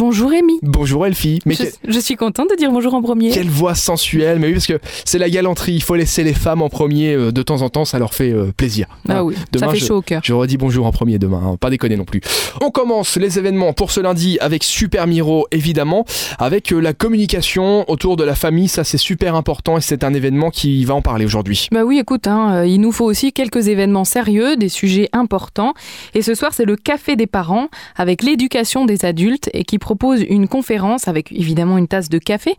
Bonjour Rémi. Bonjour Elfie. Mais je, je, suis contente de dire bonjour en premier. Quelle voix sensuelle, mais oui, parce que c'est la galanterie. Il faut laisser les femmes en premier euh, de temps en temps, ça leur fait euh, plaisir. Ah oui, ça fait chaud au cœur. Je redis bonjour en premier demain, hein, pas déconner non plus. On commence les événements pour ce lundi avec Super Miro, évidemment, avec euh, la communication autour de la famille. Ça, c'est super important et c'est un événement qui va en parler aujourd'hui. Bah oui, écoute, hein, il nous faut aussi quelques événements sérieux, des sujets importants. Et ce soir, c'est le Café des parents avec l'éducation des adultes et qui propose une conférence avec évidemment une tasse de café.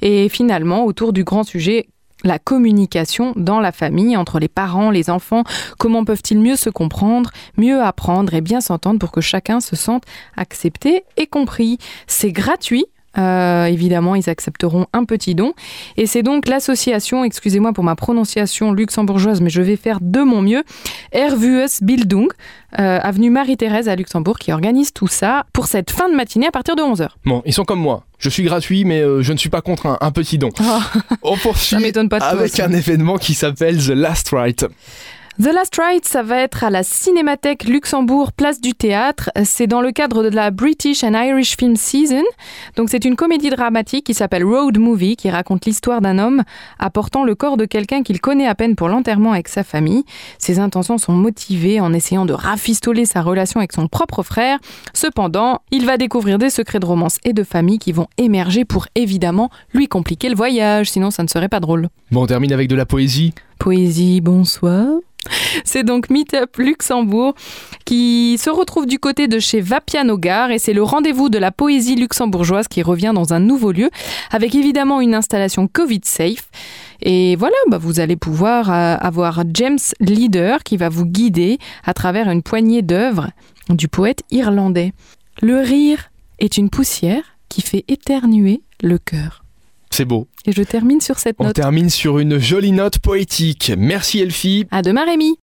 Et finalement, autour du grand sujet la communication dans la famille, entre les parents, les enfants, comment peuvent-ils mieux se comprendre, mieux apprendre et bien s'entendre pour que chacun se sente accepté et compris. C'est gratuit, euh, évidemment, ils accepteront un petit don. Et c'est donc l'association, excusez-moi pour ma prononciation luxembourgeoise, mais je vais faire de mon mieux, Ervues Bildung, euh, avenue Marie-Thérèse à Luxembourg, qui organise tout ça pour cette fin de matinée à partir de 11h. Bon, ils sont comme moi. Je suis gratuit, mais euh, je ne suis pas contre un, petit don. Oh. On poursuit pas avec un événement qui s'appelle The Last Rite. The Last Ride, ça va être à la Cinémathèque Luxembourg, place du théâtre. C'est dans le cadre de la British and Irish Film Season. Donc c'est une comédie dramatique qui s'appelle Road Movie, qui raconte l'histoire d'un homme apportant le corps de quelqu'un qu'il connaît à peine pour l'enterrement avec sa famille. Ses intentions sont motivées en essayant de rafistoler sa relation avec son propre frère. Cependant, il va découvrir des secrets de romance et de famille qui vont émerger pour évidemment lui compliquer le voyage, sinon ça ne serait pas drôle. Bon, on termine avec de la poésie. Poésie, bonsoir. C'est donc Meetup Luxembourg qui se retrouve du côté de chez Vapiano Gare et c'est le rendez-vous de la poésie luxembourgeoise qui revient dans un nouveau lieu avec évidemment une installation Covid safe. Et voilà, bah vous allez pouvoir euh, avoir James Leader qui va vous guider à travers une poignée d'œuvres du poète irlandais. Le rire est une poussière qui fait éternuer le cœur. C'est beau. Et je termine sur cette note. On termine sur une jolie note poétique. Merci Elfie. À demain Rémi.